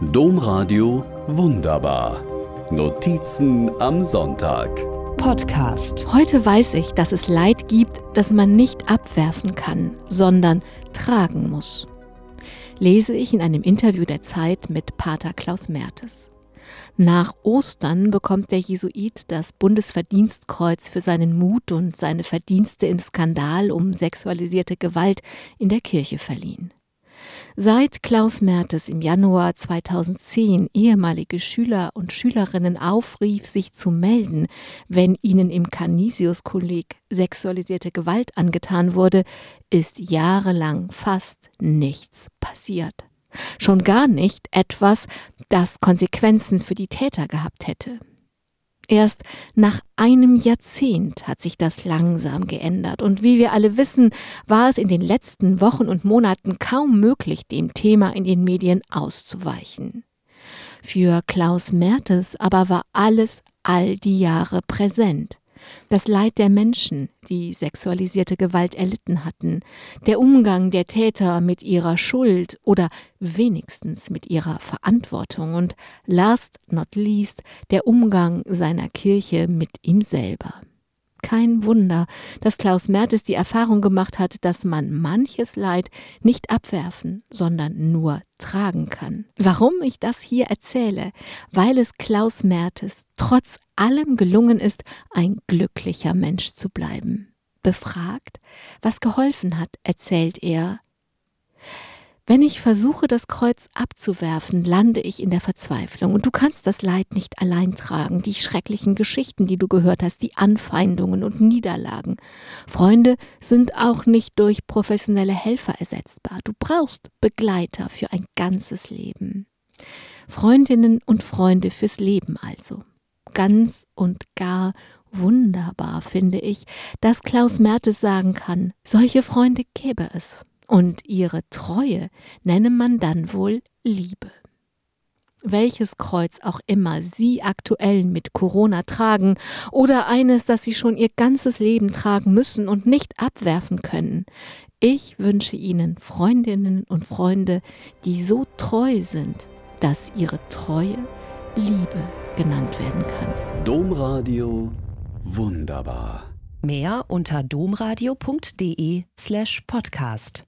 Domradio Wunderbar. Notizen am Sonntag. Podcast. Heute weiß ich, dass es Leid gibt, das man nicht abwerfen kann, sondern tragen muss. Lese ich in einem Interview der Zeit mit Pater Klaus Mertes. Nach Ostern bekommt der Jesuit das Bundesverdienstkreuz für seinen Mut und seine Verdienste im Skandal um sexualisierte Gewalt in der Kirche verliehen. Seit Klaus Mertes im Januar 2010 ehemalige Schüler und Schülerinnen aufrief, sich zu melden, wenn ihnen im Canisius-Kolleg sexualisierte Gewalt angetan wurde, ist jahrelang fast nichts passiert. Schon gar nicht etwas, das Konsequenzen für die Täter gehabt hätte. Erst nach einem Jahrzehnt hat sich das langsam geändert, und wie wir alle wissen, war es in den letzten Wochen und Monaten kaum möglich, dem Thema in den Medien auszuweichen. Für Klaus Mertes aber war alles all die Jahre präsent das Leid der Menschen, die sexualisierte Gewalt erlitten hatten, der Umgang der Täter mit ihrer Schuld oder wenigstens mit ihrer Verantwortung und last not least der Umgang seiner Kirche mit ihm selber. Kein Wunder, dass Klaus Mertes die Erfahrung gemacht hat, dass man manches Leid nicht abwerfen, sondern nur tragen kann. Warum ich das hier erzähle? Weil es Klaus Mertes trotz allem gelungen ist, ein glücklicher Mensch zu bleiben. Befragt, was geholfen hat, erzählt er, wenn ich versuche, das Kreuz abzuwerfen, lande ich in der Verzweiflung. Und du kannst das Leid nicht allein tragen, die schrecklichen Geschichten, die du gehört hast, die Anfeindungen und Niederlagen. Freunde sind auch nicht durch professionelle Helfer ersetzbar. Du brauchst Begleiter für ein ganzes Leben. Freundinnen und Freunde fürs Leben also. Ganz und gar wunderbar finde ich, dass Klaus Mertes sagen kann, solche Freunde gäbe es und ihre Treue nenne man dann wohl Liebe. Welches Kreuz auch immer Sie aktuell mit Corona tragen oder eines, das Sie schon Ihr ganzes Leben tragen müssen und nicht abwerfen können, ich wünsche Ihnen Freundinnen und Freunde, die so treu sind, dass ihre Treue Liebe genannt werden kann. Domradio wunderbar. Mehr unter domradio.de slash podcast.